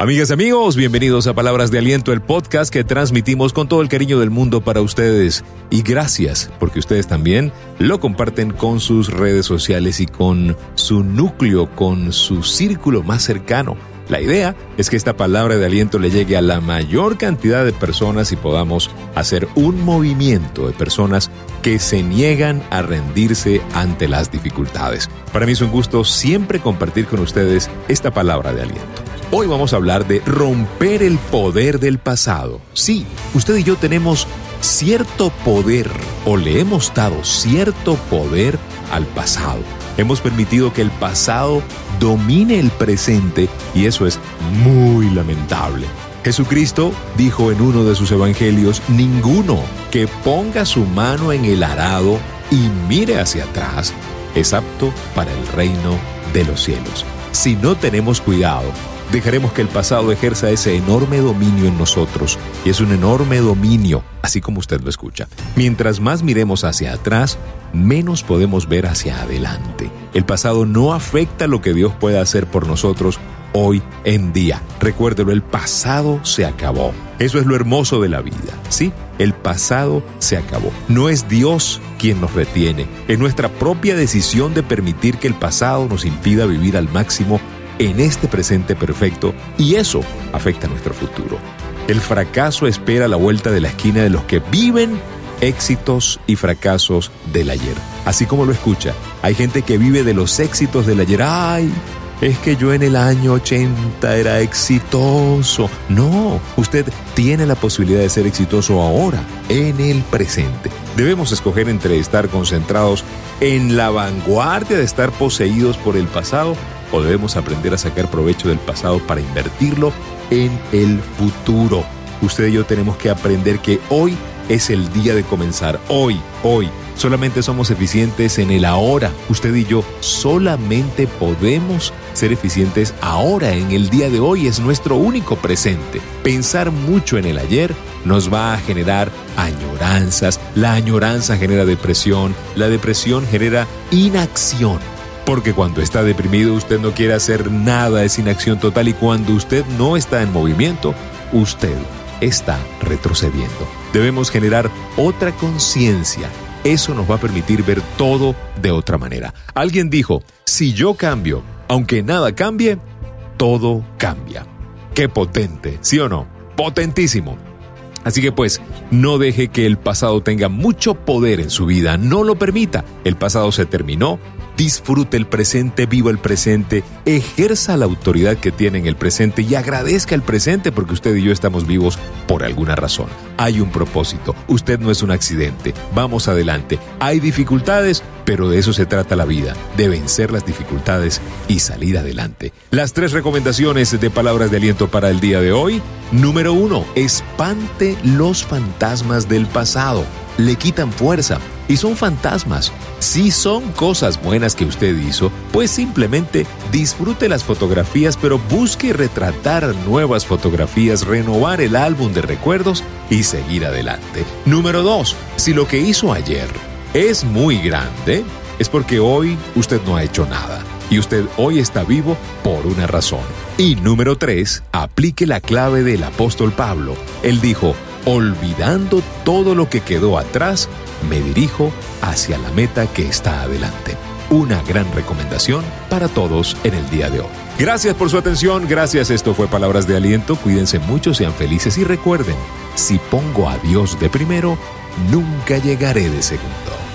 Amigas y amigos, bienvenidos a Palabras de Aliento, el podcast que transmitimos con todo el cariño del mundo para ustedes. Y gracias porque ustedes también lo comparten con sus redes sociales y con su núcleo, con su círculo más cercano. La idea es que esta palabra de aliento le llegue a la mayor cantidad de personas y podamos hacer un movimiento de personas que se niegan a rendirse ante las dificultades. Para mí es un gusto siempre compartir con ustedes esta palabra de aliento. Hoy vamos a hablar de romper el poder del pasado. Sí, usted y yo tenemos cierto poder o le hemos dado cierto poder al pasado. Hemos permitido que el pasado domine el presente y eso es muy lamentable. Jesucristo dijo en uno de sus evangelios, ninguno que ponga su mano en el arado y mire hacia atrás es apto para el reino de los cielos. Si no tenemos cuidado, dejaremos que el pasado ejerza ese enorme dominio en nosotros. Y es un enorme dominio, así como usted lo escucha. Mientras más miremos hacia atrás, menos podemos ver hacia adelante. El pasado no afecta lo que Dios puede hacer por nosotros hoy en día. Recuérdelo, el pasado se acabó. Eso es lo hermoso de la vida, ¿sí? El pasado se acabó. No es Dios quien nos retiene, es nuestra propia decisión de permitir que el pasado nos impida vivir al máximo en este presente perfecto y eso afecta nuestro futuro. El fracaso espera la vuelta de la esquina de los que viven éxitos y fracasos del ayer. Así como lo escucha, hay gente que vive de los éxitos del ayer. ¡Ay! Es que yo en el año 80 era exitoso. No, usted tiene la posibilidad de ser exitoso ahora, en el presente. Debemos escoger entre estar concentrados en la vanguardia de estar poseídos por el pasado o debemos aprender a sacar provecho del pasado para invertirlo en el futuro. Usted y yo tenemos que aprender que hoy es el día de comenzar. Hoy, hoy. Solamente somos eficientes en el ahora. Usted y yo solamente podemos ser eficientes ahora, en el día de hoy. Es nuestro único presente. Pensar mucho en el ayer nos va a generar añoranzas. La añoranza genera depresión. La depresión genera inacción. Porque cuando está deprimido usted no quiere hacer nada, es inacción total y cuando usted no está en movimiento, usted está retrocediendo. Debemos generar otra conciencia. Eso nos va a permitir ver todo de otra manera. Alguien dijo, si yo cambio, aunque nada cambie, todo cambia. Qué potente, ¿sí o no? Potentísimo. Así que pues, no deje que el pasado tenga mucho poder en su vida, no lo permita. El pasado se terminó, disfrute el presente, viva el presente, ejerza la autoridad que tiene en el presente y agradezca el presente porque usted y yo estamos vivos por alguna razón. Hay un propósito, usted no es un accidente, vamos adelante. Hay dificultades, pero de eso se trata la vida, de vencer las dificultades y salir adelante. Las tres recomendaciones de palabras de aliento para el día de hoy. Número uno, espante los fantasmas del pasado. Le quitan fuerza y son fantasmas. Si son cosas buenas que usted hizo, pues simplemente disfrute las fotografías, pero busque retratar nuevas fotografías, renovar el álbum de recuerdos y seguir adelante. Número 2. Si lo que hizo ayer es muy grande, es porque hoy usted no ha hecho nada y usted hoy está vivo por una razón. Y número 3. Aplique la clave del apóstol Pablo. Él dijo, olvidando todo lo que quedó atrás, me dirijo hacia la meta que está adelante. Una gran recomendación para todos en el día de hoy. Gracias por su atención, gracias. Esto fue Palabras de Aliento. Cuídense mucho, sean felices y recuerden, si pongo a Dios de primero, nunca llegaré de segundo.